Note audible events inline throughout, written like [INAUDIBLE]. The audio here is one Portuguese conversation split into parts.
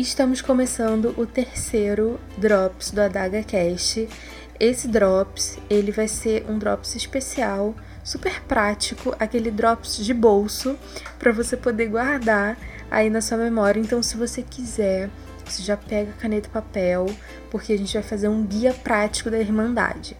estamos começando o terceiro Drops do Adaga Cast. Esse Drops, ele vai ser um Drops especial, super prático, aquele Drops de bolso, para você poder guardar aí na sua memória. Então, se você quiser, você já pega caneta e papel, porque a gente vai fazer um guia prático da Irmandade.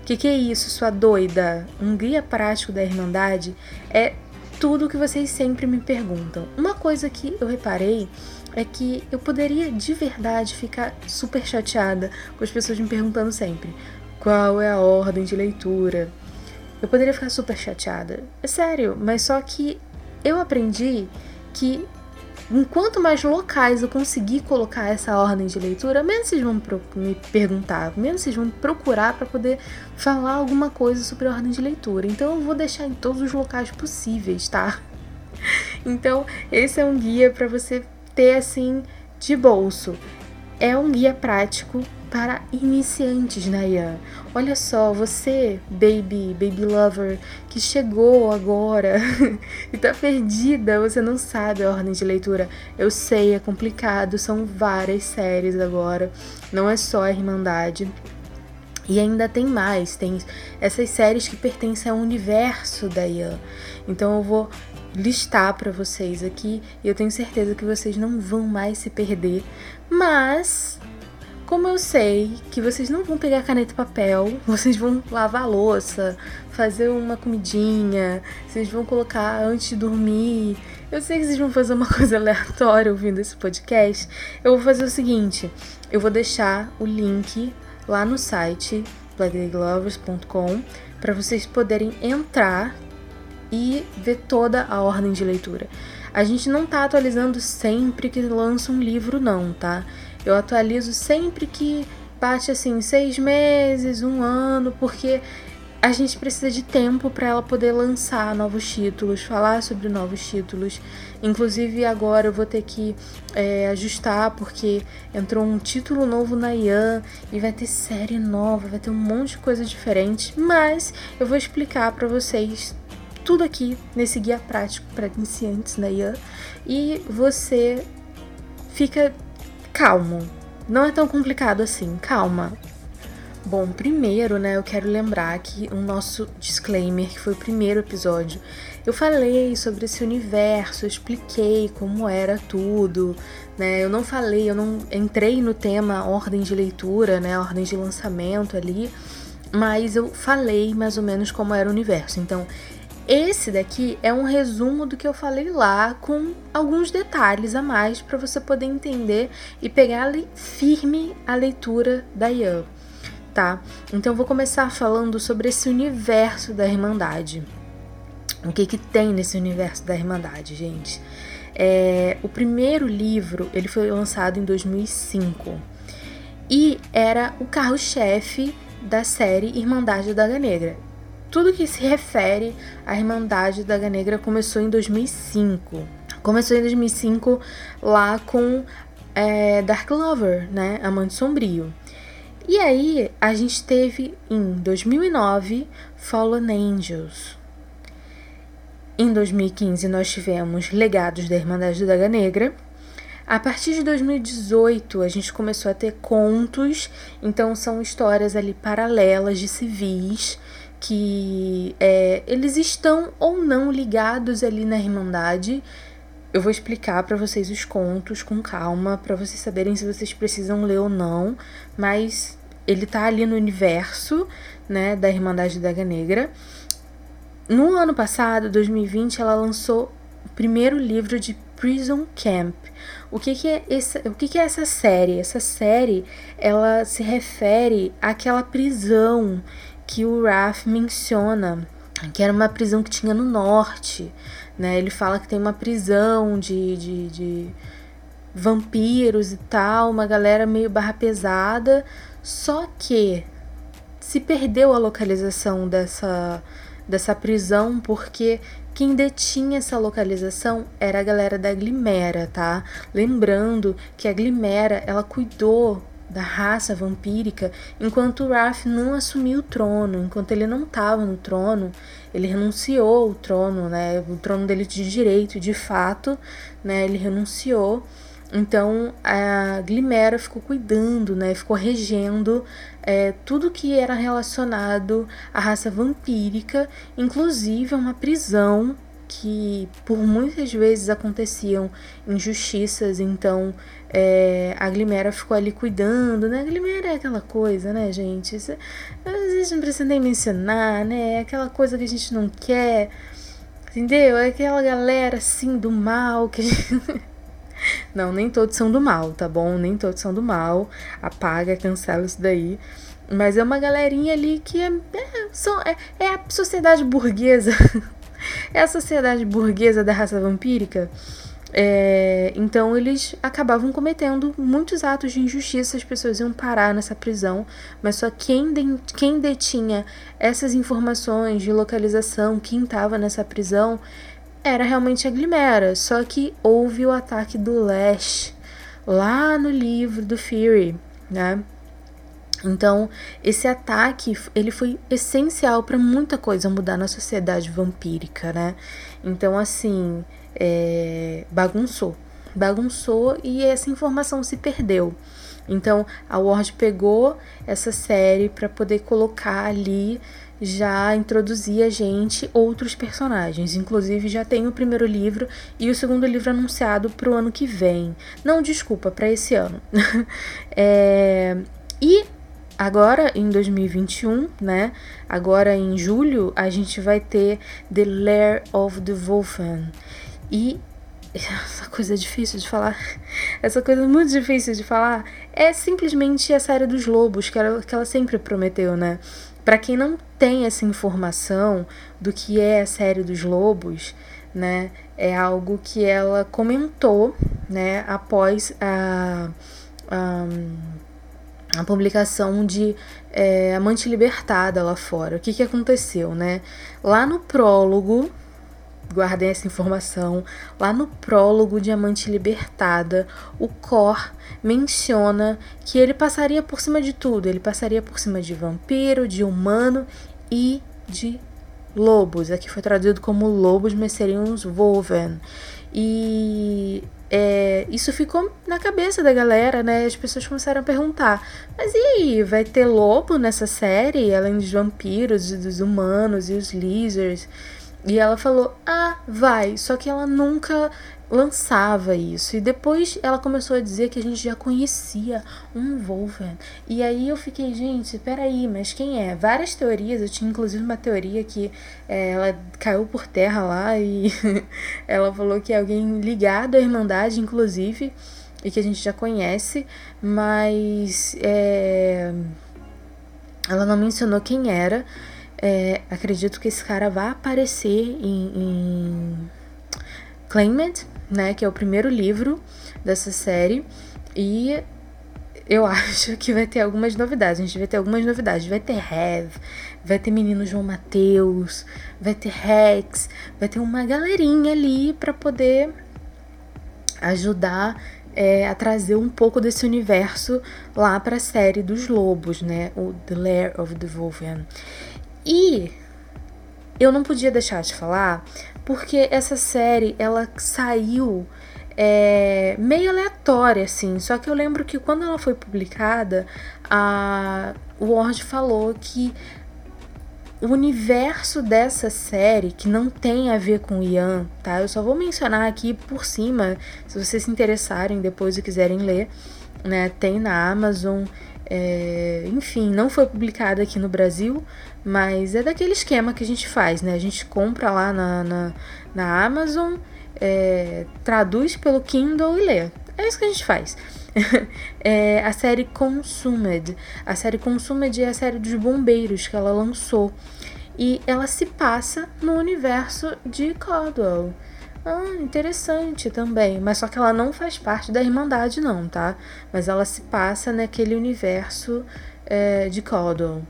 O que, que é isso, sua doida? Um guia prático da Irmandade é tudo que vocês sempre me perguntam. Uma coisa que eu reparei é que eu poderia de verdade ficar super chateada com as pessoas me perguntando sempre qual é a ordem de leitura. Eu poderia ficar super chateada. É sério, mas só que eu aprendi que enquanto mais locais eu conseguir colocar essa ordem de leitura, menos vocês vão me perguntar, menos vocês vão procurar para poder falar alguma coisa sobre a ordem de leitura. Então eu vou deixar em todos os locais possíveis, tá? [LAUGHS] Então, esse é um guia para você ter assim de bolso. É um guia prático para iniciantes na Ian. Olha só, você, baby, baby lover, que chegou agora [LAUGHS] e tá perdida, você não sabe a ordem de leitura. Eu sei, é complicado, são várias séries agora, não é só a Irmandade. E ainda tem mais, tem essas séries que pertencem ao universo da Ian. Então eu vou listar para vocês aqui e eu tenho certeza que vocês não vão mais se perder. Mas como eu sei que vocês não vão pegar caneta e papel, [LAUGHS] vocês vão lavar louça, fazer uma comidinha, vocês vão colocar antes de dormir. Eu sei que vocês vão fazer uma [LAUGHS] coisa aleatória ouvindo esse podcast. Eu vou fazer o seguinte: eu vou deixar o link lá no site blackdayglovers.com para vocês poderem entrar e ver toda a ordem de leitura. A gente não tá atualizando sempre que lança um livro, não, tá? Eu atualizo sempre que bate assim seis meses, um ano, porque a gente precisa de tempo para ela poder lançar novos títulos, falar sobre novos títulos. Inclusive agora eu vou ter que é, ajustar porque entrou um título novo na Ian e vai ter série nova, vai ter um monte de coisa diferente. Mas eu vou explicar para vocês tudo aqui nesse guia prático para iniciantes da IAN e você fica calmo. Não é tão complicado assim, calma. Bom, primeiro, né, eu quero lembrar que o nosso disclaimer, que foi o primeiro episódio, eu falei sobre esse universo, eu expliquei como era tudo, né? Eu não falei, eu não entrei no tema ordem de leitura, né, ordem de lançamento ali, mas eu falei mais ou menos como era o universo. Então, esse daqui é um resumo do que eu falei lá, com alguns detalhes a mais para você poder entender e pegar firme a leitura da Ian, tá? Então vou começar falando sobre esse universo da Irmandade. O que que tem nesse universo da Irmandade, gente? É, o primeiro livro ele foi lançado em 2005 e era o carro-chefe da série Irmandade da Daga Negra. Tudo que se refere à Irmandade da Negra começou em 2005. Começou em 2005 lá com é, Dark Lover, né? Amante Sombrio. E aí a gente teve em 2009 Fallen Angels. Em 2015 nós tivemos Legados da Irmandade da Negra. A partir de 2018 a gente começou a ter contos, então são histórias ali paralelas de civis que é, eles estão ou não ligados ali na Irmandade. Eu vou explicar para vocês os contos com calma, para vocês saberem se vocês precisam ler ou não, mas ele tá ali no universo, né, da Irmandade da Negra. No ano passado, 2020, ela lançou o primeiro livro de Prison Camp. O que, que é essa, o que, que é essa série? Essa série, ela se refere àquela prisão que o Raph menciona que era uma prisão que tinha no norte, né? Ele fala que tem uma prisão de, de, de vampiros e tal, uma galera meio barra pesada, só que se perdeu a localização dessa, dessa prisão porque quem detinha essa localização era a galera da Glimera, tá? Lembrando que a Glimera, ela cuidou da raça vampírica, enquanto Raph não assumiu o trono, enquanto ele não estava no trono, ele renunciou o trono, né, o trono dele de direito, de fato, né, ele renunciou. Então a Glimera ficou cuidando, né? Ficou regendo é, tudo que era relacionado à raça vampírica, inclusive uma prisão que por muitas vezes aconteciam injustiças, então é, a Glimera ficou ali cuidando, né? A Glimera é aquela coisa, né, gente? Isso, às vezes não precisa nem mencionar, né? É aquela coisa que a gente não quer, entendeu? É aquela galera assim do mal que. [LAUGHS] não, nem todos são do mal, tá bom? Nem todos são do mal. Apaga, cancela isso daí. Mas é uma galerinha ali que é, é, são, é, é a sociedade burguesa [LAUGHS] é a sociedade burguesa da raça vampírica. É, então eles acabavam cometendo muitos atos de injustiça, as pessoas iam parar nessa prisão, mas só quem, de, quem detinha essas informações de localização, quem estava nessa prisão, era realmente a Glimera. Só que houve o ataque do Lash lá no livro do Fury, né? Então, esse ataque, ele foi essencial para muita coisa mudar na sociedade vampírica, né? Então, assim, é, bagunçou. Bagunçou e essa informação se perdeu. Então, a Ward pegou essa série para poder colocar ali, já introduzir a gente outros personagens. Inclusive, já tem o primeiro livro e o segundo livro anunciado para o ano que vem. Não, desculpa, para esse ano. [LAUGHS] é, e Agora em 2021, né? Agora em julho, a gente vai ter The Lair of the Wolfen. E essa coisa difícil de falar, essa coisa muito difícil de falar, é simplesmente a série dos lobos que ela, que ela sempre prometeu, né? Para quem não tem essa informação do que é a série dos lobos, né? É algo que ela comentou, né? Após a, a a publicação de é, Amante Libertada lá fora. O que, que aconteceu, né? Lá no prólogo, guardem essa informação, lá no prólogo de Amante Libertada, o Cor menciona que ele passaria por cima de tudo. Ele passaria por cima de vampiro, de humano e de lobos. Aqui foi traduzido como lobos, mas seriam os Wolven. E é, isso ficou na cabeça da galera, né? As pessoas começaram a perguntar: mas e aí, vai ter lobo nessa série, além dos vampiros, dos humanos e os lizards? E ela falou: ah, vai. Só que ela nunca lançava isso. E depois ela começou a dizer que a gente já conhecia um Wolverine. E aí eu fiquei, gente, peraí, mas quem é? Várias teorias, eu tinha inclusive uma teoria que é, ela caiu por terra lá e [LAUGHS] ela falou que é alguém ligado à Irmandade, inclusive, e que a gente já conhece, mas é, ela não mencionou quem era. É, acredito que esse cara vai aparecer em, em Claimant, né, que é o primeiro livro dessa série, e eu [LAUGHS] acho que vai ter algumas novidades. A gente vai ter algumas novidades. Vai ter Hev, vai ter menino João Mateus, vai ter Rex, vai ter uma galerinha ali para poder ajudar é, a trazer um pouco desse universo lá para a série dos lobos, né? O The Lair of the Wolven. E eu não podia deixar de falar porque essa série ela saiu é, meio aleatória, assim. Só que eu lembro que quando ela foi publicada, a Word falou que o universo dessa série, que não tem a ver com Ian, tá? Eu só vou mencionar aqui por cima, se vocês se interessarem depois e quiserem ler, né? Tem na Amazon. É, enfim, não foi publicada aqui no Brasil, mas é daquele esquema que a gente faz, né? A gente compra lá na, na, na Amazon, é, traduz pelo Kindle e lê. É isso que a gente faz. [LAUGHS] é a série Consumed. A série Consumed é a série dos bombeiros que ela lançou. E ela se passa no universo de Caldwell. Ah, interessante também. Mas só que ela não faz parte da Irmandade, não, tá? Mas ela se passa naquele universo é, de Caldwell.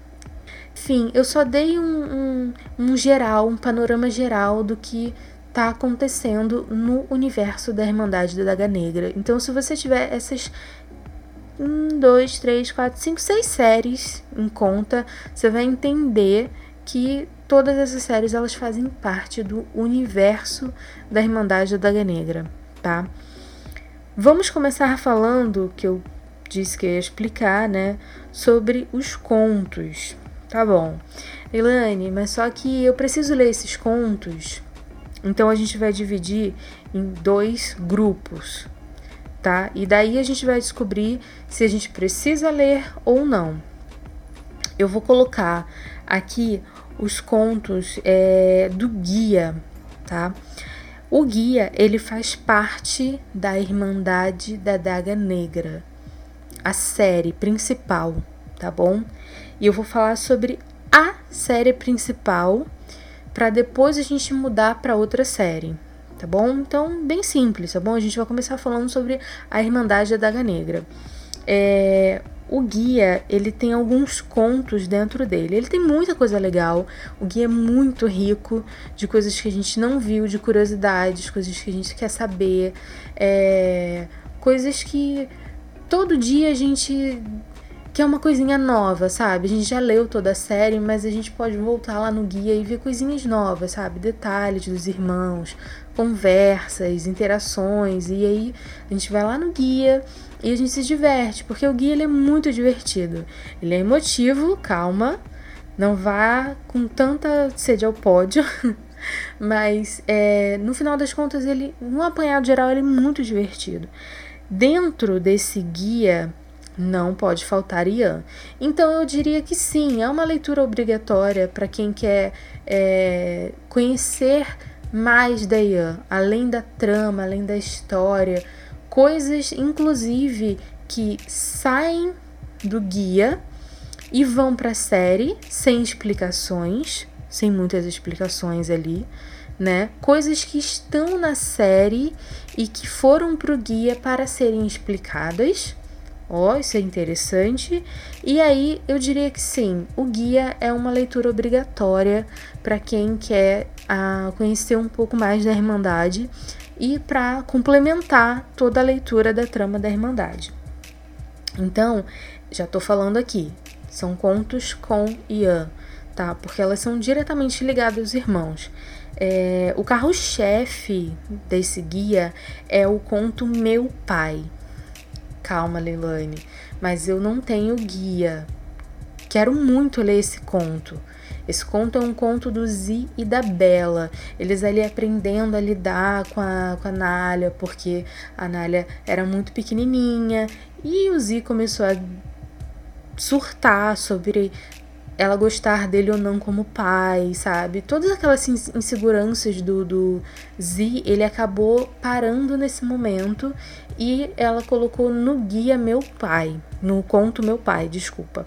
Enfim, eu só dei um, um, um geral, um panorama geral do que tá acontecendo no universo da Irmandade da Daga Negra. Então, se você tiver essas um, dois, três, quatro, cinco, seis séries em conta, você vai entender que todas essas séries elas fazem parte do universo da Irmandade da Daga Negra, tá? Vamos começar falando que eu disse que ia explicar, né, sobre os contos. Tá bom. Elaine, mas só que eu preciso ler esses contos. Então a gente vai dividir em dois grupos, tá? E daí a gente vai descobrir se a gente precisa ler ou não. Eu vou colocar aqui os contos é, do guia, tá? O guia ele faz parte da Irmandade da Daga Negra, a série principal, tá bom? E eu vou falar sobre a série principal para depois a gente mudar para outra série, tá bom? Então, bem simples, tá bom? A gente vai começar falando sobre a Irmandade da Daga Negra. É, o guia, ele tem alguns contos dentro dele. Ele tem muita coisa legal. O guia é muito rico de coisas que a gente não viu, de curiosidades, coisas que a gente quer saber, é, coisas que todo dia a gente que é uma coisinha nova, sabe? A gente já leu toda a série, mas a gente pode voltar lá no guia e ver coisinhas novas, sabe? Detalhes dos irmãos, conversas, interações, e aí a gente vai lá no guia e a gente se diverte, porque o guia ele é muito divertido. Ele é emotivo, calma, não vá com tanta sede ao pódio, [LAUGHS] mas é, no final das contas ele, no apanhado geral, ele é muito divertido. Dentro desse guia não pode faltar Ian. Então eu diria que sim, é uma leitura obrigatória para quem quer é, conhecer mais da Ian, além da trama, além da história, coisas inclusive que saem do guia e vão para a série sem explicações, sem muitas explicações ali, né? Coisas que estão na série e que foram para o guia para serem explicadas Ó, oh, isso é interessante. E aí eu diria que sim, o guia é uma leitura obrigatória para quem quer ah, conhecer um pouco mais da Irmandade e para complementar toda a leitura da trama da Irmandade. Então, já estou falando aqui, são contos com Ian, tá? Porque elas são diretamente ligadas aos irmãos. É, o carro-chefe desse guia é o conto Meu Pai. Calma, Leilane, mas eu não tenho guia. Quero muito ler esse conto. Esse conto é um conto do Zi e da Bela. Eles ali aprendendo a lidar com a, com a Nália, porque a Nália era muito pequenininha e o Zi começou a surtar sobre ela gostar dele ou não como pai, sabe? Todas aquelas inseguranças do, do Z, ele acabou parando nesse momento e ela colocou no guia Meu Pai, no conto Meu Pai, desculpa.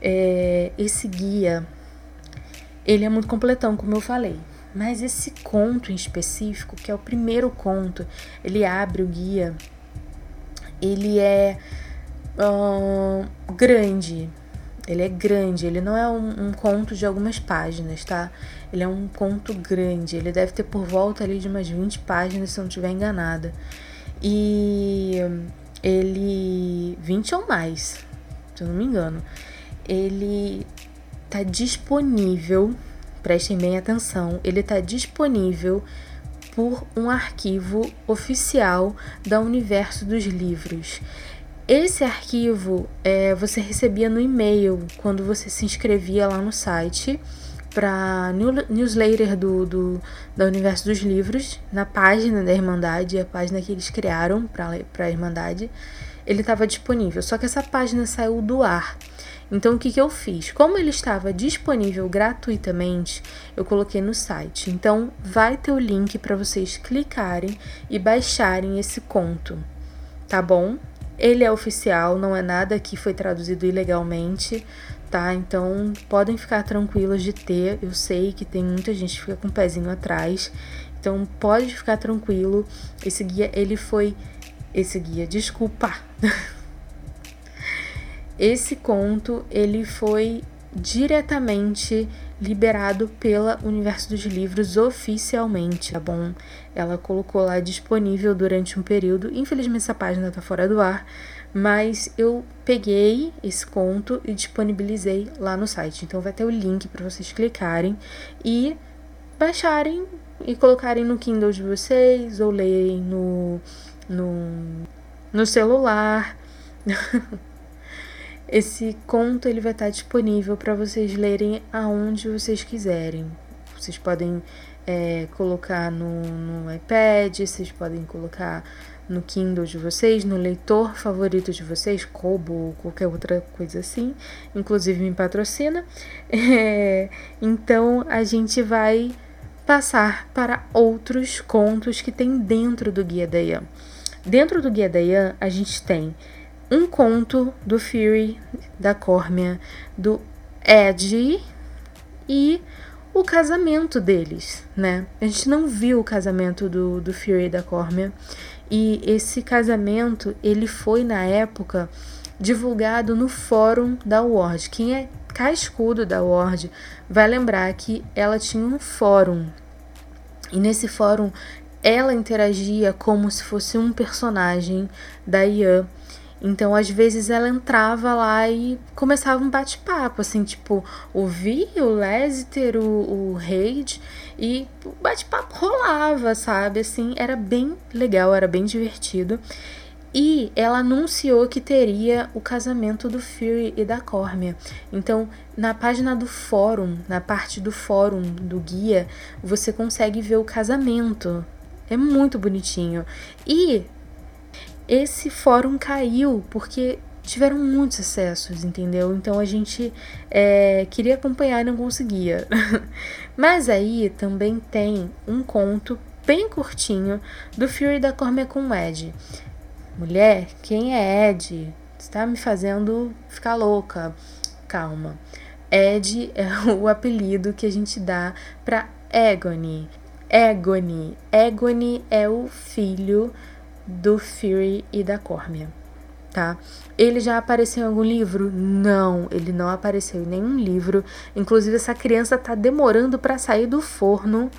É, esse guia, ele é muito completão, como eu falei. Mas esse conto em específico, que é o primeiro conto, ele abre o guia, ele é grande, ele é grande, ele não é um, um, conto de algumas páginas, tá? Ele é um conto grande, ele deve ter por volta ali de umas 20 páginas, se eu não estiver enganada. E ele. 20 ou mais, se eu não me engano. Ele tá disponível, prestem bem atenção, ele tá disponível por um arquivo oficial da Universo dos Livros. Esse arquivo é, você recebia no e-mail quando você se inscrevia lá no site para newsletter do, do da Universo dos Livros, na página da Irmandade, a página que eles criaram para a Irmandade, ele estava disponível. Só que essa página saiu do ar. Então o que, que eu fiz? Como ele estava disponível gratuitamente, eu coloquei no site. Então vai ter o link para vocês clicarem e baixarem esse conto, tá bom? Ele é oficial, não é nada que foi traduzido ilegalmente, tá? Então podem ficar tranquilos de ter. Eu sei que tem muita gente que fica com o pezinho atrás. Então pode ficar tranquilo. Esse guia, ele foi. Esse guia, desculpa. [LAUGHS] Esse conto, ele foi diretamente liberado pela Universo dos Livros oficialmente, tá bom? Ela colocou lá disponível durante um período. Infelizmente essa página tá fora do ar, mas eu peguei esse conto e disponibilizei lá no site. Então vai ter o link para vocês clicarem e baixarem e colocarem no Kindle de vocês ou lerem no no, no celular. [LAUGHS] Esse conto ele vai estar disponível para vocês lerem aonde vocês quiserem. Vocês podem é, colocar no, no iPad, vocês podem colocar no Kindle de vocês, no leitor favorito de vocês, Kobo ou qualquer outra coisa assim, inclusive me patrocina. [LAUGHS] É, então a gente vai passar para outros contos que tem dentro do Guia da Ian. Dentro do Guia da Ian, a gente tem um conto do Fury, da Córmia, do Ed e o casamento deles, né? A gente não viu o casamento do, do Fury e da Córmia. E esse casamento, ele foi na época divulgado no fórum da Word. Quem é cascudo da Word vai lembrar que ela tinha um fórum. E nesse fórum ela interagia como se fosse um personagem da Ian então, às vezes, ela entrava lá e começava um bate-papo, assim, tipo, o Vi, o Lesiter, o, o Reid, e o bate-papo rolava, sabe? Assim, era bem legal, era bem divertido. E ela anunciou que teria o casamento do Fury e da Cormia. Então, na página do fórum, na parte do fórum do guia, você consegue ver o casamento. É muito bonitinho. E esse fórum caiu porque tiveram muitos acessos, entendeu? Então a gente é, queria acompanhar e não conseguia. [LAUGHS] Mas aí também tem um conto bem curtinho do Fury da Cormia com Ed. Mulher, quem é Ed? Está me fazendo ficar louca. Calma. Ed é [LAUGHS] o apelido que a gente dá para Egony. Egony. Egony é o filho do Fury e da Cormia, tá? Ele já apareceu em algum livro? Não, ele não apareceu em nenhum livro. Inclusive essa criança tá demorando para sair do forno,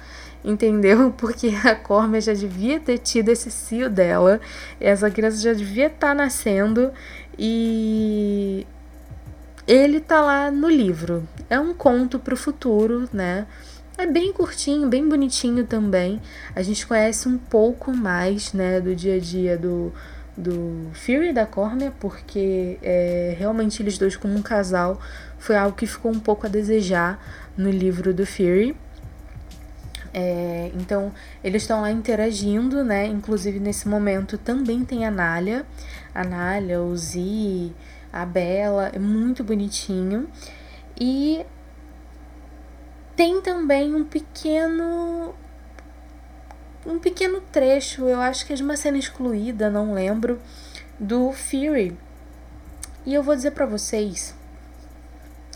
entendeu? [LAUGHS] Porque a Cormia já devia ter tido esse cio dela. Essa criança já devia estar tá nascendo e ele tá lá no livro. É um conto para o futuro, né? É bem curtinho, bem bonitinho também. A gente conhece um pouco mais, né, do dia a dia do, do Fury e da Cormia, porque é, realmente eles dois como um casal foi algo que ficou um pouco a desejar no livro do Fury. É, então, eles estão lá interagindo, né? Inclusive, nesse momento também tem a Nália. A Nália, o Zi, a Bela. É muito bonitinho. E tem também um pequeno um pequeno trecho, eu acho que é de uma cena excluída, não lembro, do Fury. E eu vou dizer para vocês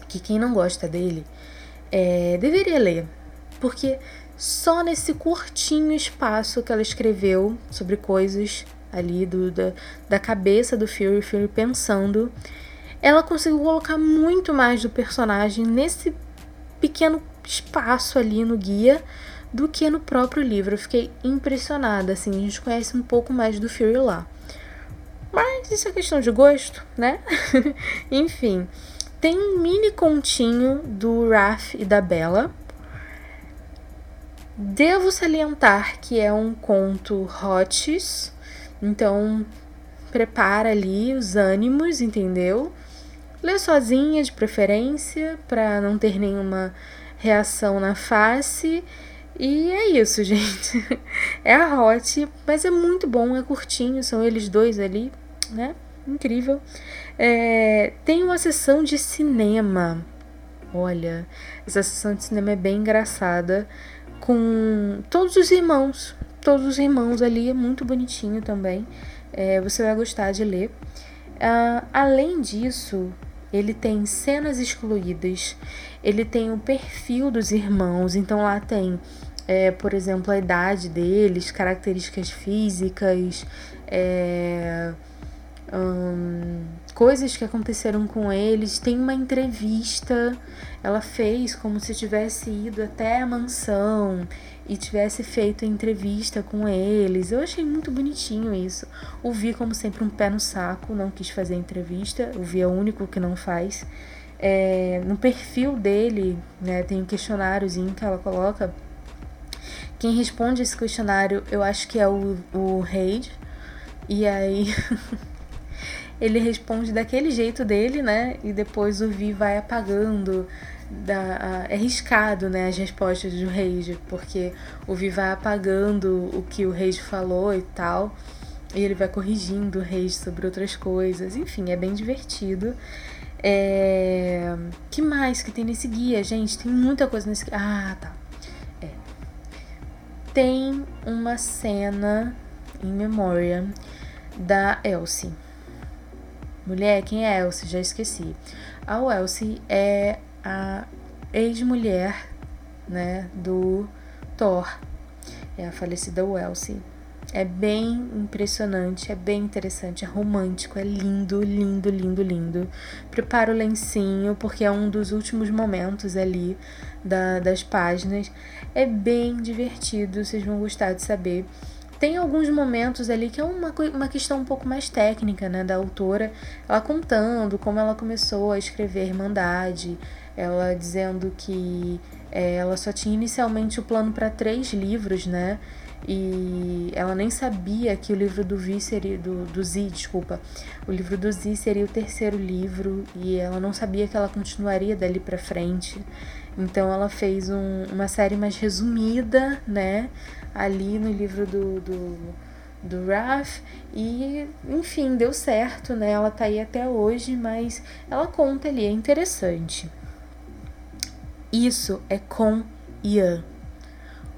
que quem não gosta dele é, deveria ler, porque só nesse curtinho espaço que ela escreveu sobre coisas ali do, da, da cabeça do Fury, Fury pensando, ela conseguiu colocar muito mais do personagem nesse pequeno espaço ali no guia do que no próprio livro. Eu fiquei impressionada, assim, a gente conhece um pouco mais do Fury lá. Mas isso é questão de gosto, né? [LAUGHS] Enfim, tem um mini continho do Raph e da Bella. Devo salientar que é um conto hots, então prepara ali os ânimos, entendeu? Lê sozinha de preferência, para não ter nenhuma reação na face. E é isso, [LAUGHS] gente. É a Hot, mas é muito bom, é curtinho, são eles dois ali, né? Incrível. É, tem uma sessão de cinema. Olha, essa sessão de cinema é bem engraçada. Com todos os irmãos. Todos os irmãos ali, é muito bonitinho também. É, você vai gostar de ler. Uh, além disso, ele tem cenas excluídas, ele tem o perfil dos irmãos, então lá tem, é, por exemplo, a idade deles, características físicas, é, hum, coisas que aconteceram com eles. Tem uma entrevista, ela fez como se tivesse ido até a mansão e tivesse feito a entrevista com eles. Eu achei muito bonitinho isso. O Vi, como sempre, um pé no saco, não quis fazer entrevista. O Vi é o único que não faz. É, no perfil dele, né, tem um questionáriozinho que ela coloca. Quem responde esse questionário, eu acho que é o, o Reid. E aí [LAUGHS] ele responde daquele jeito dele, né? E depois o Vi vai apagando. Da, é riscado, né, as respostas do Reis, porque o Vi vai apagando o que o Reis falou e tal. E ele vai corrigindo o Reis sobre outras coisas. Enfim, é bem divertido. É... que mais que tem nesse guia, gente? Tem muita coisa nesse guia. Ah, tá. É. Tem uma cena em memória da Elsie. Mulher, quem é Elsie? Já esqueci. A Elsie é a ex-mulher, né, do Thor. É a falecida Elsie. É bem impressionante, é bem interessante, é romântico, é lindo, lindo, lindo, lindo. Prepara o lencinho, porque é um dos últimos momentos ali da, das páginas. É bem divertido, vocês vão gostar de saber. Tem alguns momentos ali que é uma, uma questão um pouco mais técnica, né, da autora, ela contando como ela começou a escrever Irmandade, ela dizendo que é, ela só tinha inicialmente o plano para três livros, né, e ela nem sabia que o livro do Vi seria do, do Z, desculpa. O livro do Z seria o terceiro livro e ela não sabia que ela continuaria dali para frente. Então ela fez um, uma série mais resumida, né, ali no livro do, do, do Raf e enfim, deu certo, né? Ela tá aí até hoje, mas ela conta ali, é interessante. Isso é com Ian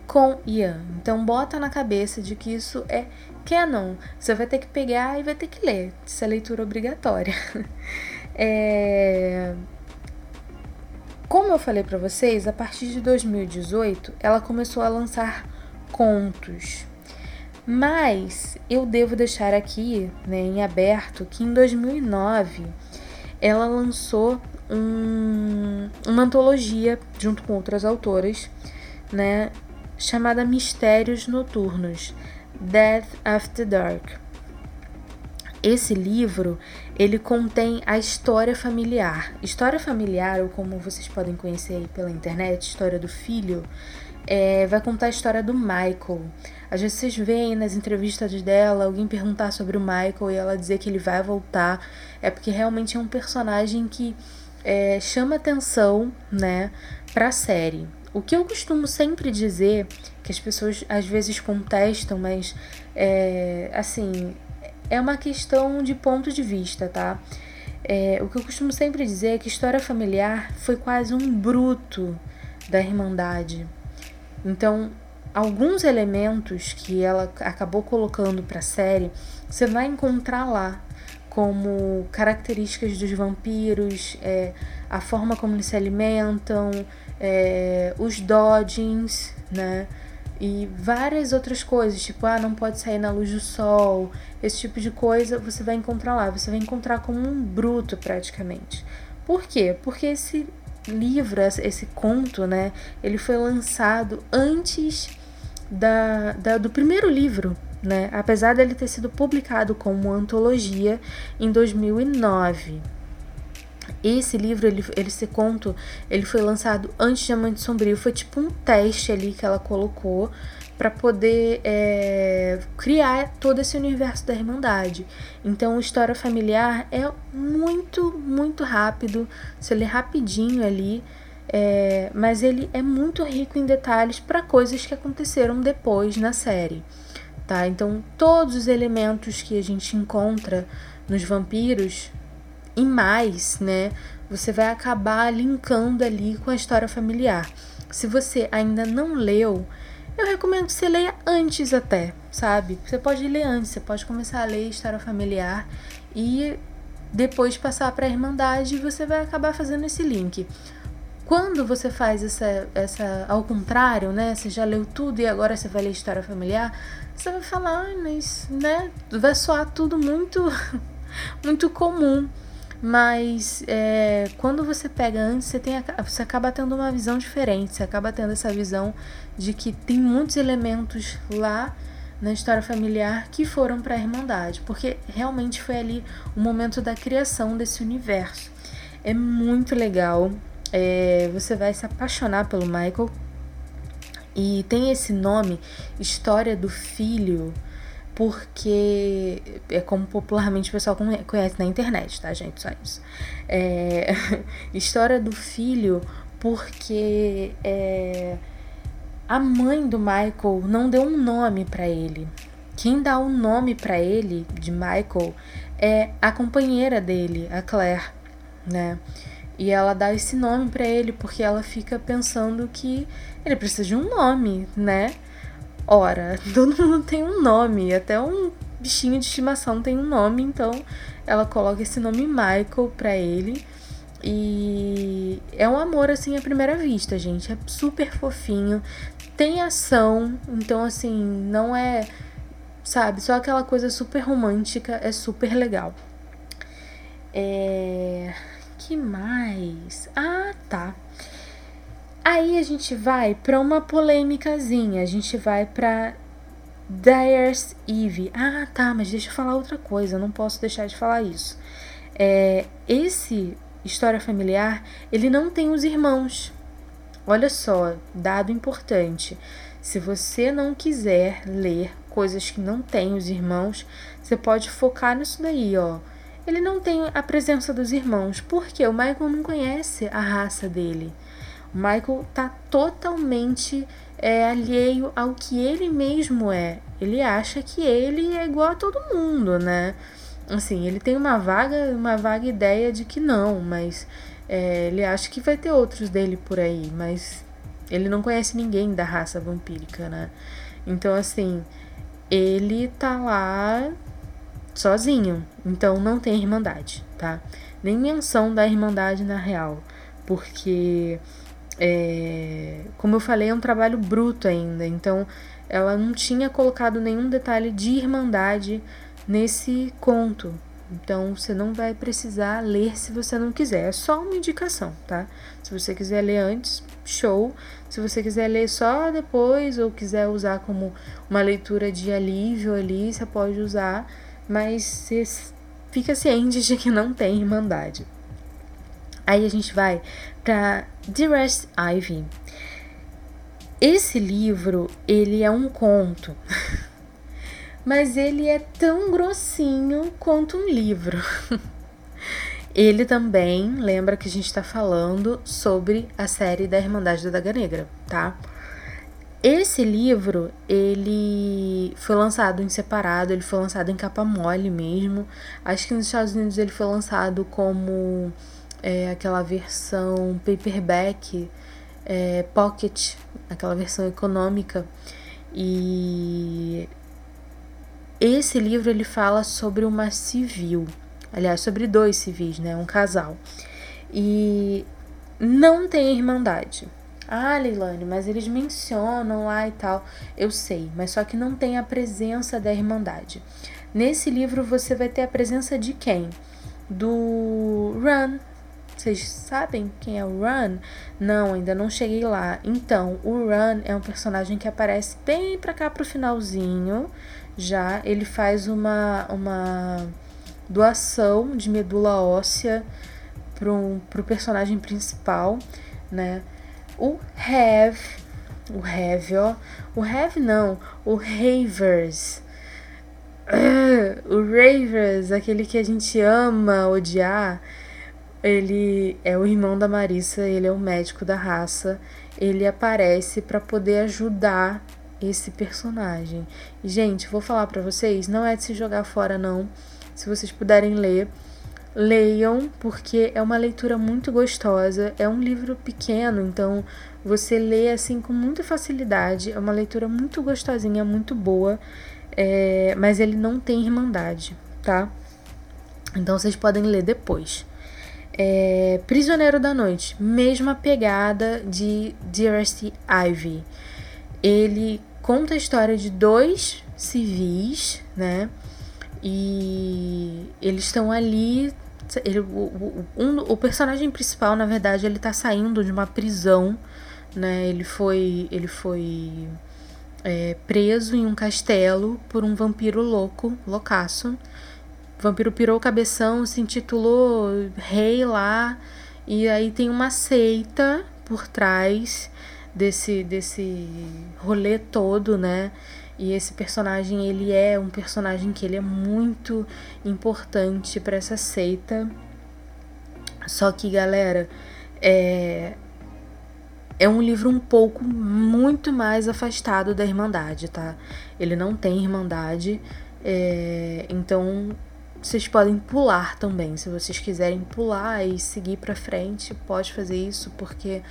com Ian. Então bota na cabeça de que isso é canon. Você vai ter que pegar e vai ter que ler. Isso é leitura obrigatória. [LAUGHS] é... Como eu falei para vocês, a partir de 2018 ela começou a lançar contos. Mas eu devo deixar aqui né, em aberto que em 2009 ela lançou um, uma antologia junto com outras autoras, né, chamada Mistérios Noturnos, Death After Dark. Esse livro, ele contém a história familiar. História familiar, ou como vocês podem conhecer aí pela internet, história do filho, é, vai contar a história do Michael. Às vezes vocês veem nas entrevistas dela alguém perguntar sobre o Michael e ela dizer que ele vai voltar. É porque realmente é um personagem que é, chama atenção, né, pra série. O que eu costumo sempre dizer, que as pessoas às vezes contestam, mas é, assim, é uma questão de ponto de vista, tá? É, o que eu costumo sempre dizer é que história familiar foi quase um bruto da Irmandade. Então, alguns elementos que ela acabou colocando para a série, você vai encontrar lá, como características dos vampiros, é, a forma como eles se alimentam, é, os dodgings, né? E várias outras coisas, tipo, ah, não pode sair na luz do sol, esse tipo de coisa você vai encontrar lá, você vai encontrar como um bruto praticamente. Por quê? Porque esse livro, esse conto, né, ele foi lançado antes da, da, do primeiro livro, né, apesar dele ter sido publicado como antologia em 2009. Esse livro, ele, ele se conto, ele foi lançado antes de Diamante Sombrio. Foi tipo um teste ali que ela colocou para poder é, criar todo esse universo da Irmandade. Então, História Familiar é muito, muito rápido. Você lê rapidinho ali. É, mas ele é muito rico em detalhes para coisas que aconteceram depois na série. Tá? Então, todos os elementos que a gente encontra nos vampiros e mais, né? Você vai acabar linkando ali com a história familiar. Se você ainda não leu, eu recomendo que você leia antes até, sabe? Você pode ler antes, você pode começar a ler história familiar e depois passar para a Irmandade e você vai acabar fazendo esse link. Quando você faz essa, essa ao contrário, né? Você já leu tudo e agora você vai ler história familiar, você vai falar, ah, mas, né? Vai soar tudo muito, [LAUGHS] muito comum. Mas é, quando você pega antes, você, tem, você acaba tendo uma visão diferente. Você acaba tendo essa visão de que tem muitos elementos lá na história familiar que foram para a Irmandade, porque realmente foi ali o momento da criação desse universo. É muito legal. É, você vai se apaixonar pelo Michael. E tem esse nome, História do Filho porque é como popularmente o pessoal conhece na internet, tá, gente? Só isso. É, [LAUGHS] história do filho, porque é, a mãe do Michael não deu um nome para ele. Quem dá o um nome para ele de Michael é a companheira dele, a Claire, né? E ela dá esse nome para ele porque ela fica pensando que ele precisa de um nome, né? Ora, [LAUGHS] todo mundo tem um nome, até um bichinho de estimação tem um nome, então ela coloca esse nome Michael para ele. E é um amor assim à primeira vista, gente. É super fofinho. Tem ação, então assim, não é sabe? Só aquela coisa super romântica, é super legal. É. Que mais? Ah, tá. Aí a gente vai para uma polêmicazinha. A gente vai para Dyer's Eve. Ah, tá, mas deixa eu falar outra coisa. Eu não posso deixar de falar isso. É, esse história familiar, ele não tem os irmãos. Olha só, dado importante. Se você não quiser ler coisas que não tem os irmãos, você pode focar nisso daí, ó. Ele não tem a presença dos irmãos, porque o Michael não conhece a raça dele. Michael tá totalmente é, alheio ao que ele mesmo é. Ele acha que ele é igual a todo mundo, né? Assim, ele tem uma vaga, uma vaga ideia de que não, mas é, ele acha que vai ter outros dele por aí, mas ele não conhece ninguém da raça vampírica, né? Então, assim, ele tá lá sozinho, então não tem irmandade, tá? Nem menção da irmandade na real, porque, é, como eu falei, é um trabalho bruto ainda, então ela não tinha colocado nenhum detalhe de irmandade nesse conto. Então você não vai precisar ler se você não quiser, é só uma indicação, tá? Se você quiser ler antes, show. Se você quiser ler só depois ou quiser usar como uma leitura de alívio ali, você pode usar, mas fica ciente de que não tem irmandade. Aí a gente vai para Dearest Ivy. Esse livro, ele é um conto. [LAUGHS] mas ele é tão grossinho quanto um livro. [LAUGHS] Ele também lembra que a gente está falando sobre a série da Irmandade da Daga Negra, tá? Esse livro, ele foi lançado em separado, ele foi lançado em capa mole mesmo. Acho que nos Estados Unidos ele foi lançado como é, aquela versão paperback, é, pocket, aquela versão econômica. E esse livro ele fala sobre uma civil, aliás, sobre dois civis, né, um casal. E não tem irmandade. Ah, Leilane, mas eles mencionam lá e tal. Eu sei, mas só que não tem a presença da irmandade. Nesse livro você vai ter a presença de quem? Do Run. Vocês sabem quem é o Run? Não, ainda não cheguei lá. Então, o Run é um personagem que aparece bem pra cá pro finalzinho. Já ele faz uma, uma doação de medula óssea pro, pro personagem principal, né? O Have, o Have, ó, o Have não, o Ravers. [CLEARS THROAT] O Ravers, aquele que a gente ama odiar, ele é o irmão da Marissa, ele é o médico da raça. Ele aparece para poder ajudar esse personagem. gente, vou falar para vocês, não é de se jogar fora não. Se vocês puderem ler, leiam, porque é uma leitura muito gostosa. É um livro pequeno, então você lê assim com muita facilidade. É uma leitura muito gostosinha, muito boa, é, mas ele não tem irmandade, tá? Então vocês podem ler depois. É, Prisioneiro da Noite, mesma pegada de Dearest Ivy. Ele conta a história de dois civis, né? E eles estão ali. Ele, o, um, o personagem principal, na verdade, ele tá saindo de uma prisão, né? Ele foi, ele foi é, preso em um castelo por um vampiro louco, loucaço. Vampiro pirou o cabeção, se intitulou rei lá. E aí tem uma seita por trás desse, desse rolê todo, né? E esse personagem, ele é um personagem que ele é muito importante para essa seita. Só que, galera, é é um livro um pouco muito mais afastado da Irmandade, tá? Ele não tem Irmandade, é, então vocês podem pular também. Se vocês quiserem pular e seguir para frente, pode fazer isso, porque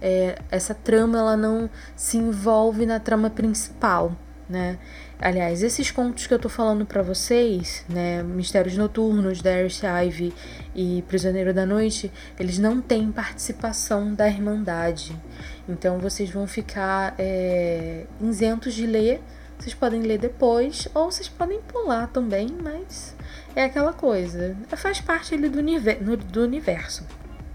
é, essa trama ela não se envolve na trama principal, né? Aliás, esses contos que eu tô falando para vocês, né, Mistérios Noturnos, Darius Ivy e Prisioneiro da Noite, eles não têm participação da Irmandade. Então vocês vão ficar é, isentos de ler. Vocês podem ler depois, ou vocês podem pular também, mas é aquela coisa. Faz parte ali do, univer do universo.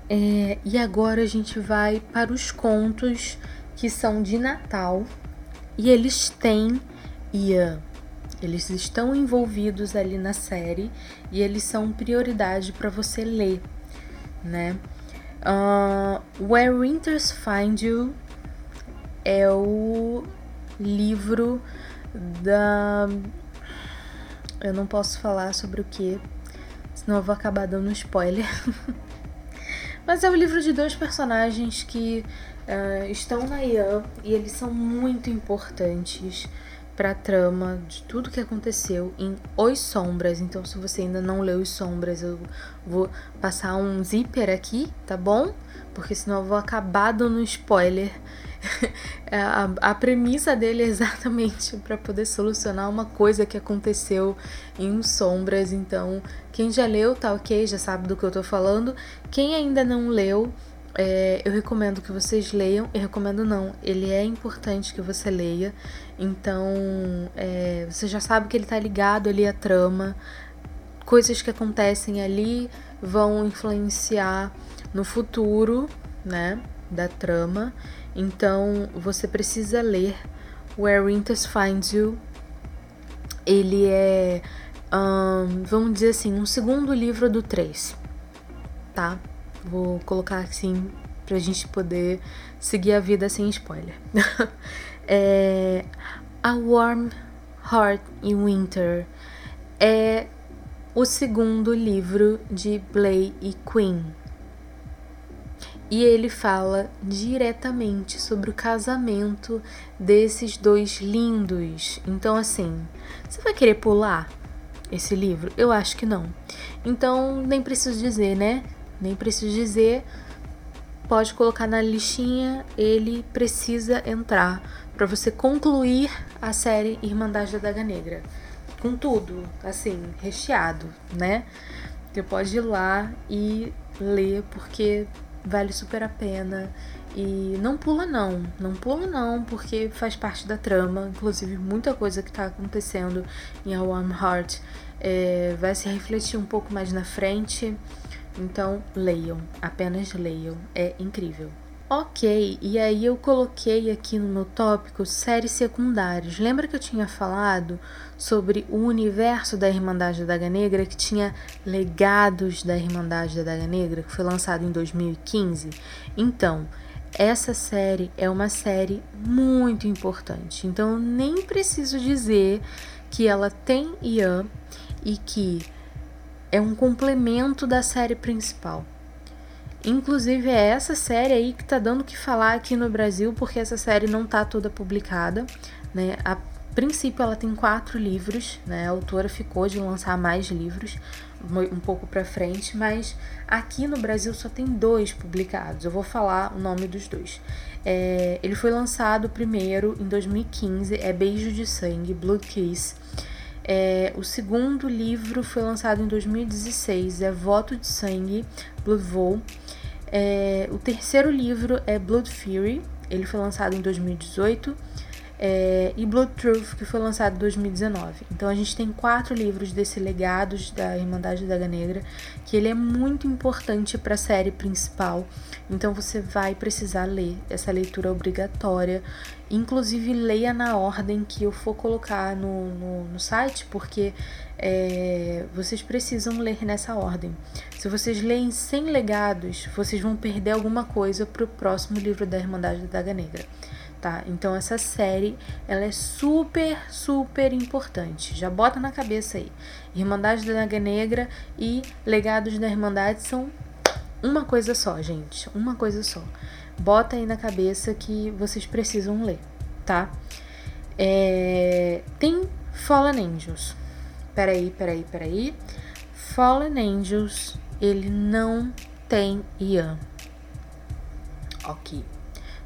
É, e agora a gente vai para os contos que são de Natal. E eles têm Ian. Eles estão envolvidos ali na série e eles são prioridade para você ler, né? Uh, Where Winters Find You é o livro da. Eu não posso falar sobre o que, senão eu vou acabar dando spoiler. [LAUGHS] Mas é o livro de dois personagens que uh, estão na Ian e eles são muito importantes para a trama de tudo que aconteceu em Os Sombras. Então, se você ainda não leu Os Sombras, eu vou passar um zíper aqui, tá bom? Porque senão eu vou acabar dando um spoiler. [LAUGHS] a, a premissa dele é exatamente [LAUGHS] para poder solucionar uma coisa que aconteceu em Os Sombras. Então, quem já leu, tá ok, já sabe do que eu tô falando. Quem ainda não leu, é, eu recomendo que vocês leiam. Eu recomendo não, ele é importante que você leia. Então, é, você já sabe que ele tá ligado ali à trama. Coisas que acontecem ali vão influenciar no futuro, né, da trama. Então, você precisa ler Where Winter Finds You. Ele é, um, vamos dizer assim, um segundo livro do 3, tá? Vou colocar assim pra gente poder seguir a vida sem spoiler. [LAUGHS] é, a Warm Heart in Winter é o segundo livro de Blay e Queen. E ele fala diretamente sobre o casamento desses dois lindos. Então, assim, você vai querer pular esse livro? Eu acho que não. Então, nem preciso dizer, né? nem preciso dizer, pode colocar na listinha, ele precisa entrar para você concluir a série Irmandade da Daga Negra. Com tudo, assim, recheado, né? Você pode ir lá e ler porque vale super a pena. E não pula não, não pula não, porque faz parte da trama. Inclusive, muita coisa que está acontecendo em A Warm Heart é, vai se refletir um pouco mais na frente. Então, leiam, apenas leiam, é incrível. Ok, e aí eu coloquei aqui no meu tópico séries secundárias. Lembra que eu tinha falado sobre o universo da Irmandade da Daga Negra, que tinha Legados da Irmandade da Daga Negra, que foi lançado em 2015? Então, essa série é uma série muito importante. Então, nem preciso dizer que ela tem Ian e que é um complemento da série principal. Inclusive é essa série aí que tá dando o que falar aqui no Brasil, porque essa série não tá toda publicada, né? A princípio ela tem quatro livros, né? A autora ficou de lançar mais livros um pouco para frente, mas aqui no Brasil só tem dois publicados. Eu vou falar o nome dos dois. É, ele foi lançado primeiro em 2015, é Beijo de Sangue, Blood Kiss. É, o segundo livro foi lançado em 2016, é Voto de Sangue, Blood Vow. É, o terceiro livro é Blood Fury, ele foi lançado em 2018. É, e Blood Truth, que foi lançado em 2019. Então a gente tem quatro livros desse Legados da Irmandade da Daga Negra, que ele é muito importante para a série principal. Então você vai precisar ler essa leitura obrigatória. Inclusive leia na ordem que eu for colocar no, no, no site, porque é, vocês precisam ler nessa ordem. Se vocês leem sem legados, vocês vão perder alguma coisa para o próximo livro da Irmandade da Daga Negra tá? Então essa série, ela é super, super importante. Já bota na cabeça aí. Irmandade da Naga Negra e Legados da Irmandade são uma coisa só, gente. Uma coisa só. Bota aí na cabeça que vocês precisam ler, tá? É... Tem Fallen Angels. Peraí, peraí, peraí. Fallen Angels, ele não tem Ian. Ok.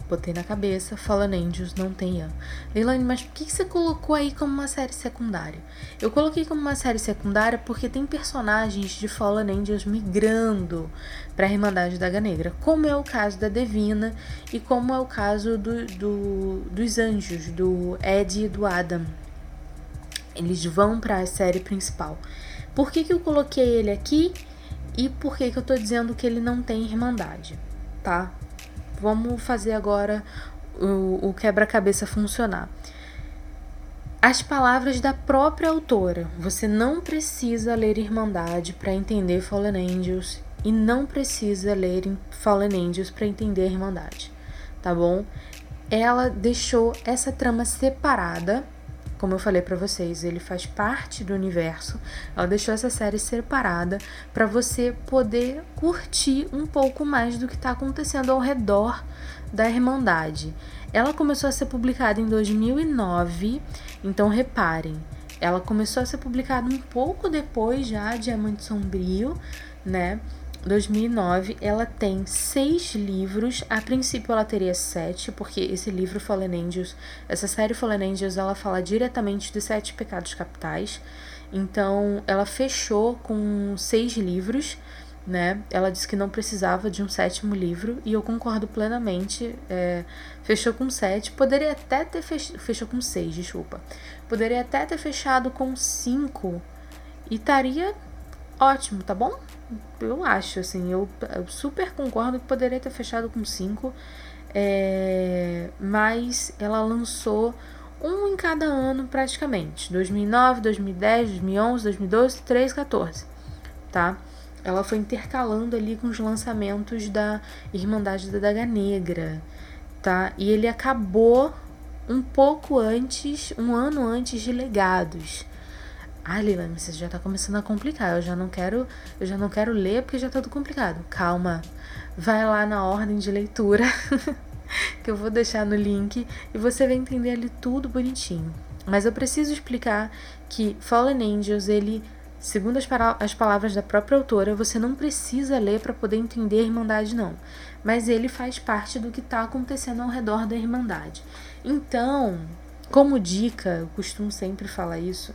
Botei na cabeça, Fallen Angels não tem Ian. Leilani, mas por que você colocou aí como uma série secundária? Eu coloquei como uma série secundária porque tem personagens de Fallen Angels migrando para a Irmandade da Água Negra, como é o caso da Devina e como é o caso do, do, dos anjos, do Ed e do Adam. Eles vão para a série principal. Por que, que eu coloquei ele aqui e por que, que eu tô dizendo que ele não tem Irmandade, tá? Vamos fazer agora o, o quebra-cabeça funcionar. As palavras da própria autora. Você não precisa ler Irmandade para entender Fallen Angels e não precisa ler Fallen Angels para entender Irmandade, tá bom? Ela deixou essa trama separada como eu falei para vocês, ele faz parte do universo. Ela deixou essa série separada para você poder curtir um pouco mais do que está acontecendo ao redor da Irmandade. Ela começou a ser publicada em 2009, então reparem, ela começou a ser publicada um pouco depois já de Diamante Sombrio, né? 2009, ela tem seis livros. A princípio ela teria sete, porque esse livro Fallen Angels, essa série Fallen Angels, ela fala diretamente dos sete pecados capitais. Então, ela fechou com seis livros, né? Ela disse que não precisava de um sétimo livro e eu concordo plenamente. É, fechou com sete, poderia até ter fechado, fechou com seis, desculpa. Poderia até ter fechado com cinco e estaria ótimo, tá bom? Eu acho, assim, eu, eu super concordo que poderia ter fechado com cinco, é, mas ela lançou um em cada ano praticamente, 2009, 2010, 2011, 2012, 2013, 2014, tá? Ela foi intercalando ali com os lançamentos da Irmandade da Daga Negra, tá? E ele acabou um pouco antes, um ano antes de Legados, Ai, Leilani, você já tá começando a complicar. Eu já não quero, eu já não quero ler porque já tá tudo complicado. Calma. Vai lá na ordem de leitura [LAUGHS] que eu vou deixar no link e você vai entender ali tudo bonitinho. Mas eu preciso explicar que Fallen Angels, ele, segundo as, as palavras da própria autora, você não precisa ler para poder entender a Irmandade, não. Mas ele faz parte do que está acontecendo ao redor da Irmandade. Então, como dica, eu costumo sempre falar isso,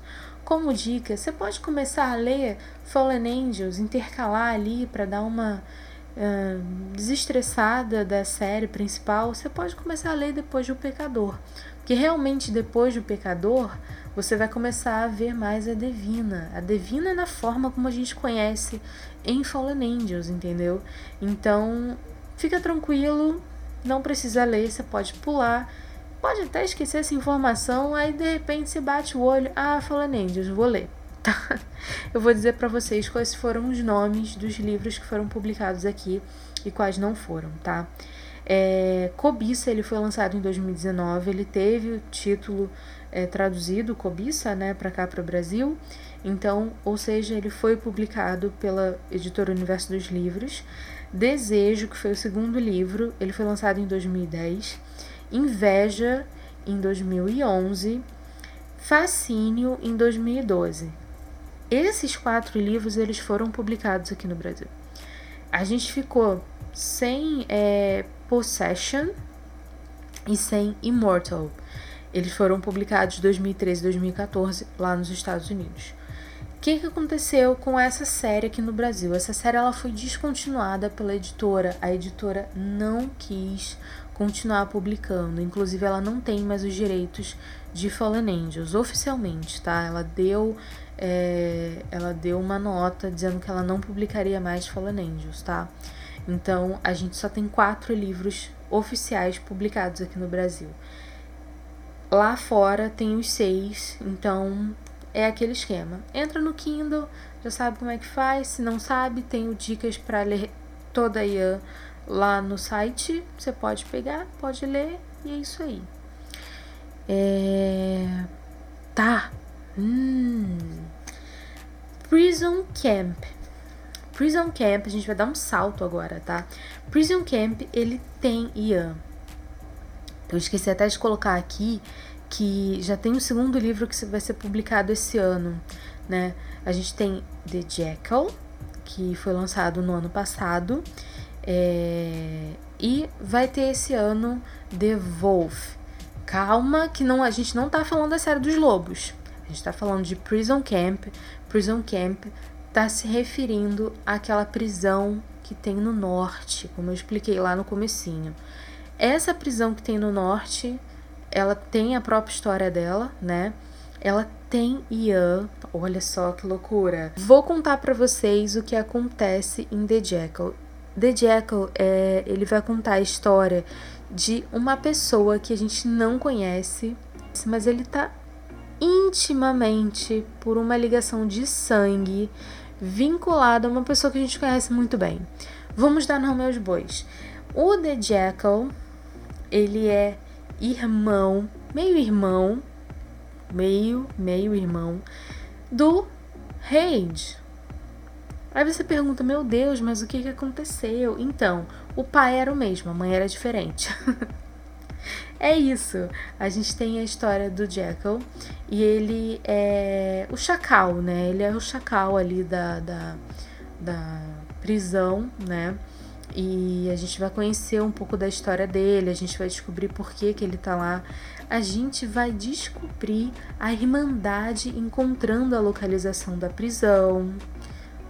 como dica, você pode começar a ler Fallen Angels, intercalar ali para dar uma uh, desestressada da série principal. Você pode começar a ler depois do Pecador, porque realmente depois do Pecador você vai começar a ver mais a Devina. A Devina é na forma como a gente conhece em Fallen Angels, entendeu? Então fica tranquilo, não precisa ler, você pode pular pode até esquecer essa informação, aí de repente se bate o olho, ah, Fallen Angels, vou ler. [LAUGHS] Tá? Eu vou dizer para vocês quais foram os nomes dos livros que foram publicados aqui e quais não foram, tá? É, Cobiça, ele foi lançado em 2019, ele teve o título é, traduzido, Cobiça, né, para cá para o Brasil. Então, ou seja, ele foi publicado pela editora Universo dos Livros. Desejo, que foi o segundo livro, ele foi lançado em 2010. Inveja em 2011, Fascínio em 2012. Esses quatro livros eles foram publicados aqui no Brasil. A gente ficou sem é, Possession e sem Immortal. Eles foram publicados em 2013 e 2014 lá nos Estados Unidos. O que, que aconteceu com essa série aqui no Brasil? Essa série ela foi descontinuada pela editora. A editora não quis continuar publicando. Inclusive, ela não tem mais os direitos de Fallen Angels oficialmente, tá? Ela deu, é, ela deu uma nota dizendo que ela não publicaria mais Fallen Angels, tá? Então, a gente só tem quatro livros oficiais publicados aqui no Brasil. Lá fora tem os seis, então é aquele esquema. Entra no Kindle, já sabe como é que faz. Se não sabe, tenho dicas para ler toda a lá no site. Você pode pegar, pode ler E é isso aí. É... Tá. Hum. Prison Camp. Prison Camp, a gente vai dar um salto agora, tá? Prison Camp, ele tem Ian. Eu esqueci até de colocar aqui que já tem o segundo livro que vai ser publicado esse ano, né? A gente tem The Jackal, que foi lançado no ano passado, é... e vai ter esse ano The Wolf. Calma, que não a gente não tá falando da série dos lobos. A gente tá falando de Prison Camp. Prison Camp tá se referindo àquela prisão que tem no norte, como eu expliquei lá no comecinho. Essa prisão que tem no norte, ela tem a própria história dela, né? Ela tem Ian, olha só que loucura. Vou contar para vocês o que acontece em The Jackal. The Jackal, é, ele vai contar a história de uma pessoa que a gente não conhece, mas ele tá intimamente por uma ligação de sangue vinculado a uma pessoa que a gente conhece muito bem. Vamos dar nome aos bois. O The Jackal, ele é irmão, meio irmão, meio, meio irmão do Reid. Aí você pergunta, meu Deus, mas o que, que aconteceu? Então, o pai era o mesmo, a mãe era diferente. [LAUGHS] É isso. A gente tem a história do Jekyll e ele é o chacal, né? Ele é o chacal ali da, da, da prisão, né? E a gente vai conhecer um pouco da história dele, a gente vai descobrir por que, que ele tá lá. A gente vai descobrir a Irmandade encontrando a localização da prisão.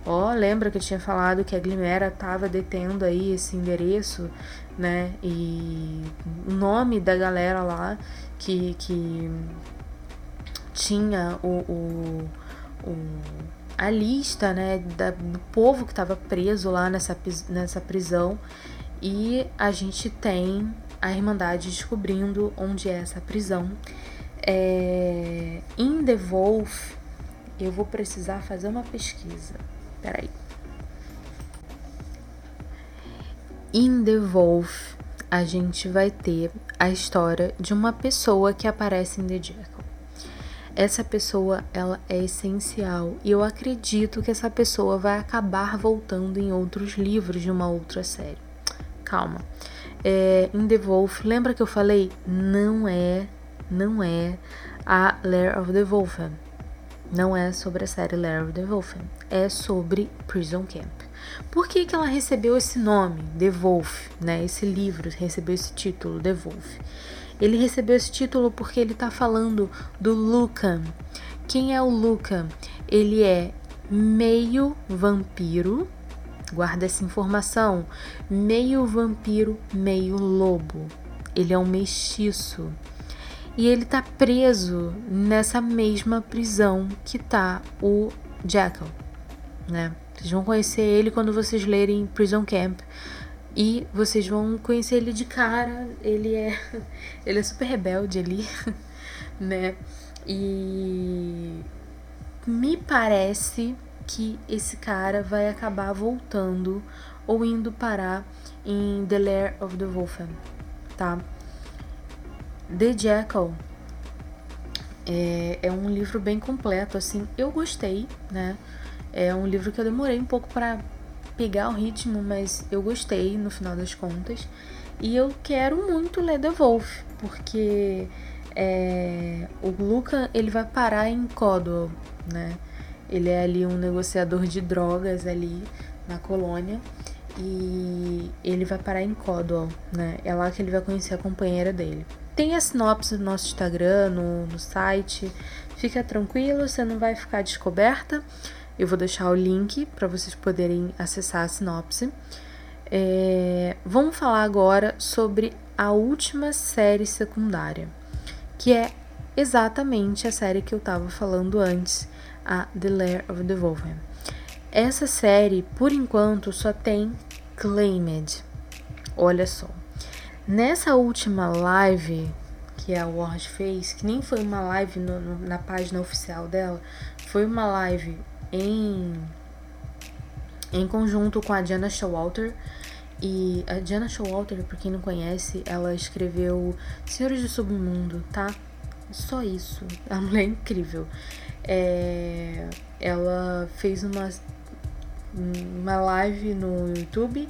Ó, oh, lembra que eu tinha falado que a Glimera tava detendo aí esse endereço né? E o nome da galera lá que, que tinha o, o, o a lista, né, da, do povo que estava preso lá nessa, nessa prisão e a gente tem a Irmandade descobrindo onde é essa prisão. É, em The Wolf, eu vou precisar fazer uma pesquisa. Peraí. In The Wolf, a gente vai ter a história de uma pessoa que aparece em The Jackal. Essa pessoa, ela é essencial e eu acredito que essa pessoa vai acabar voltando em outros livros de uma outra série. Calma. É, in The Wolf, lembra que eu falei? Não é, não é a Lair of the Wolfen. Não é sobre a série Lair of the Wolfen. É sobre Prison Camp. Por que, que ela recebeu esse nome, The Wolf, né? Esse livro recebeu esse título, The Wolf. Ele recebeu esse título porque ele está falando do Lucan. Quem é o Lucan? Ele é meio vampiro, guarda essa informação, meio vampiro, meio lobo. Ele é um mestiço. E ele tá preso nessa mesma prisão que tá o Jackal, né? Vocês vão conhecer ele quando vocês lerem Prison Camp. E vocês vão conhecer ele de cara. Ele é. [LAUGHS] Ele é super rebelde ali, [LAUGHS] né? E. Me parece que esse cara vai acabar voltando ou indo parar em The Lair of the Wolfen, tá? The Jackal é, é um livro bem completo, assim. Eu gostei, né? É um livro que eu demorei um pouco para pegar o ritmo, mas eu gostei no final das contas. E eu quero muito ler The Wolf, porque é, o Luca ele vai parar em Codwell, né? Ele é ali um negociador de drogas ali na colônia e ele vai parar em Codwell, né? É lá que ele vai conhecer a companheira dele. Tem a sinopse no nosso Instagram, no, no site. Fica tranquilo, você não vai ficar descoberta. Eu vou deixar o link para vocês poderem acessar a sinopse. É, vamos falar agora sobre a última série secundária, que é exatamente a série que eu estava falando antes, a The Lair of the Wolfen. Essa série, por enquanto, só tem Claimed. Olha só. Nessa última live que a Ward fez, que nem foi uma live no, no, na página oficial dela, foi uma live em, em conjunto com a Diana Showalter. E a Jana Showalter, por quem não conhece, ela escreveu Senhores do Submundo, tá? Só isso. A mulher é incrível. É, ela fez uma, uma live no YouTube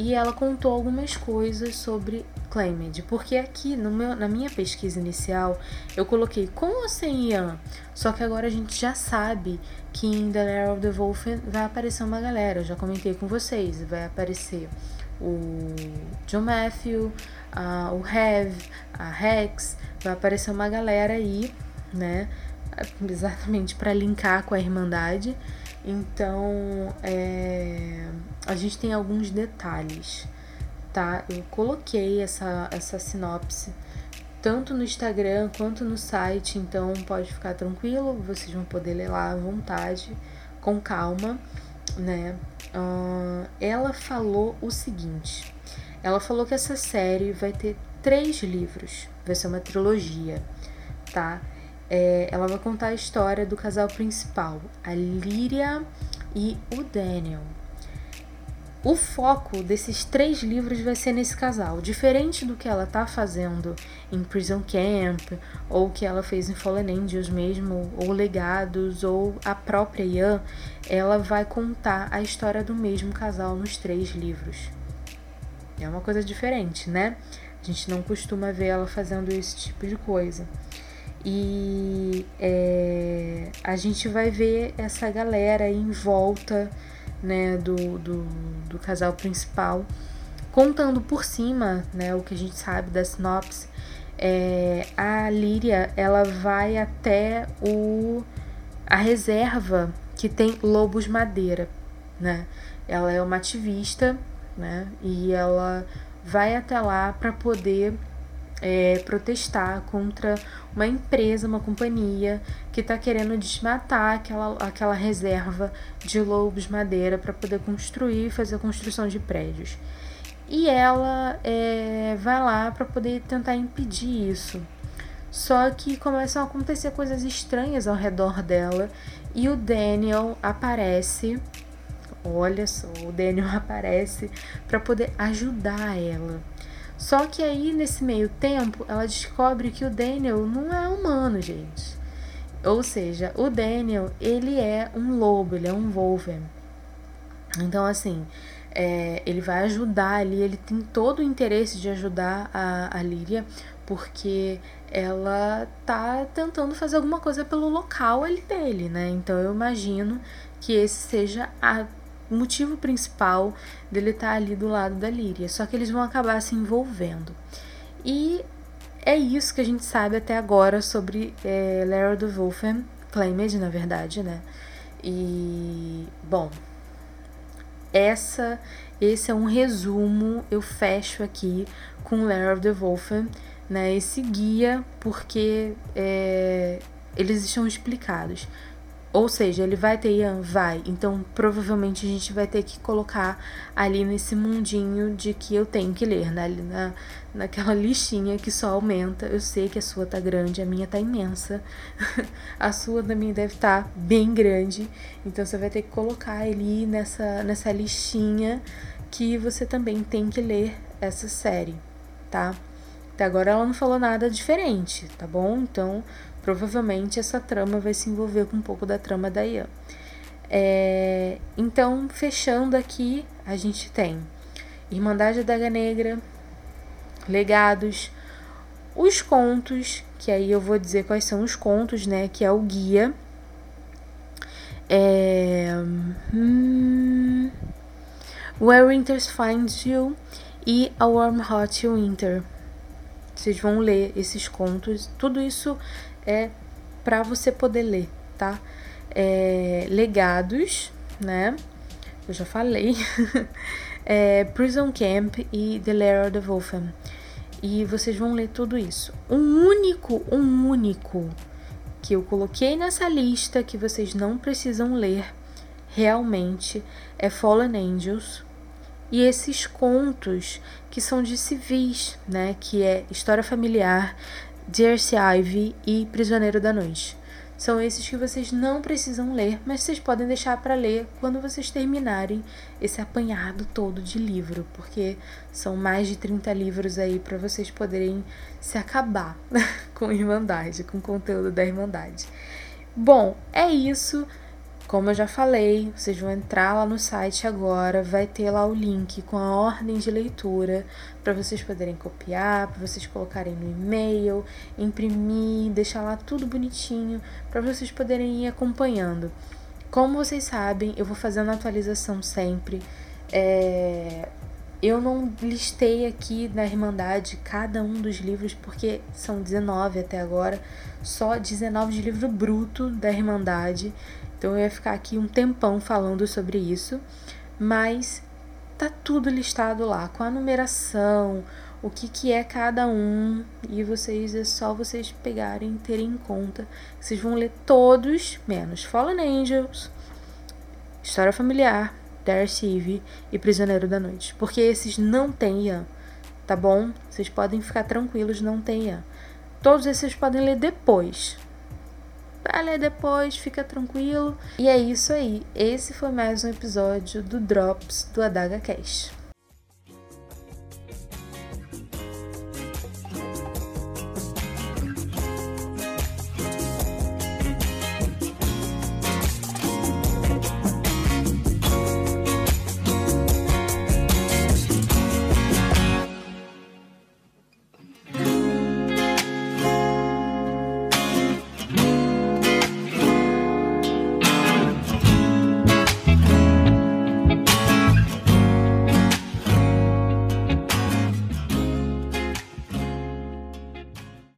e ela contou algumas coisas sobre Claimed, porque aqui meu, na minha pesquisa inicial eu coloquei com ou sem Ian, só que agora a gente já sabe que em The Lair of the Wolf vai aparecer uma galera, eu já comentei com vocês, vai aparecer o John Matthew, a, o Hev, a Rex, vai aparecer uma galera aí, né, exatamente para linkar com a Irmandade. Então, é, a gente tem alguns detalhes, tá? Eu coloquei essa, essa sinopse tanto no Instagram quanto no site, então pode ficar tranquilo, vocês vão poder ler lá à vontade, com calma, né? Uh, ela falou o seguinte: ela falou que essa série vai ter três livros, vai ser uma trilogia, tá? É, ela vai contar a história do casal principal, a Lyria e o Daniel. O foco desses três livros vai ser nesse casal, diferente do que ela tá fazendo em Prison Camp, ou que ela fez em Fallen Angels mesmo, ou Legados, ou a própria Ian, ela vai contar a história do mesmo casal nos três livros. É uma coisa diferente, né? A gente não costuma ver ela fazendo esse tipo de coisa. E é, a gente vai ver essa galera em volta né, do, do, do, casal principal, contando por cima né, o que a gente sabe da sinopse. É, a Líria ela vai até o, a reserva que tem lobos madeira. Né? Ela é uma ativista né, e ela vai até lá para poder é, protestar contra uma empresa, uma companhia que está querendo desmatar aquela, aquela reserva de lobos madeira para poder construir e fazer a construção de prédios. E ela é, vai lá para poder tentar impedir isso. Só que começam a acontecer coisas estranhas ao redor dela e o Daniel aparece. Olha só, o Daniel [LAUGHS] aparece para poder ajudar ela. Só que aí, nesse meio tempo, ela descobre que o Daniel não é humano, gente. Ou seja, o Daniel, ele é um lobo, ele é um Wolverine. Então, assim, é, ele vai ajudar ali, ele tem todo o interesse de ajudar a, a Líria, porque ela tá tentando fazer alguma coisa pelo local ali dele, né? Então eu imagino que esse seja a o motivo principal dele estar tá ali do lado da Líria. Só que eles vão acabar se envolvendo. E é isso que a gente sabe até agora sobre é, Lara do Wolfen, Claimed, na verdade, né? E, bom, essa, esse é um resumo, eu fecho aqui com Lara of the Wolfen, né? Esse guia, porque é, eles estão explicados. Ou seja, ele vai ter Ian? Vai. Então, provavelmente a gente vai ter que colocar ali nesse mundinho de que eu tenho que ler, né? na, naquela [LAUGHS] listinha que só aumenta. Eu sei que a sua tá grande, a minha tá imensa. [LAUGHS] a sua também deve estar tá bem grande. Então, você vai ter que colocar ali nessa, nessa listinha que você também tem que ler essa série, tá? Até agora ela não falou nada diferente, tá bom? Então, Provavelmente essa trama vai se envolver com um pouco da trama da Ian. É, então, fechando aqui, a gente tem Irmandade da Daga Negra, Legados, os contos, que aí eu vou dizer quais são os contos, né? Que é o guia. É, hum, Where Winter Finds You e A Warm Hot Winter. Vocês vão ler esses contos. Tudo isso é para você poder ler, tá? É, legados, né? Eu já falei. [LAUGHS] é, Prison Camp e The Lair of the Wolfen. E vocês vão ler tudo isso. Um único, um único que eu coloquei nessa lista que vocês não precisam ler realmente é Fallen Angels. E esses contos que são de civis, né? Que é história familiar, Jersey Ivy e Prisioneiro da Noite. são esses que vocês não precisam ler, mas vocês podem deixar para ler quando vocês terminarem esse apanhado todo de livro, porque são mais de 30 livros aí para vocês poderem se acabar [LAUGHS] com Irmandade, com o conteúdo da Irmandade. Bom, é isso. Como eu já falei, vocês vão entrar lá no site agora, vai ter lá o link com a ordem de leitura para vocês poderem copiar, para vocês colocarem no e-mail, imprimir, deixar lá tudo bonitinho para vocês poderem ir acompanhando. Como vocês sabem, eu vou fazendo atualização sempre. É... Eu não listei aqui na Irmandade cada um dos livros, porque são 19 até agora, só 19 de livro bruto da Irmandade. Então eu ia ficar aqui um tempão falando sobre isso, mas tá tudo listado lá com a numeração, o que, que é cada um, e vocês é só vocês pegarem terem em conta. Vocês vão ler todos, menos Fallen Angels, História Familiar, Darcy Eve e Prisioneiro da Noite, porque esses não tem Ian, tá bom? Vocês podem ficar tranquilos, não tem Ian. Todos esses podem ler depois, Vai ler depois, fica tranquilo. E é isso aí. Esse foi mais um episódio do Drops do Adaga Cash.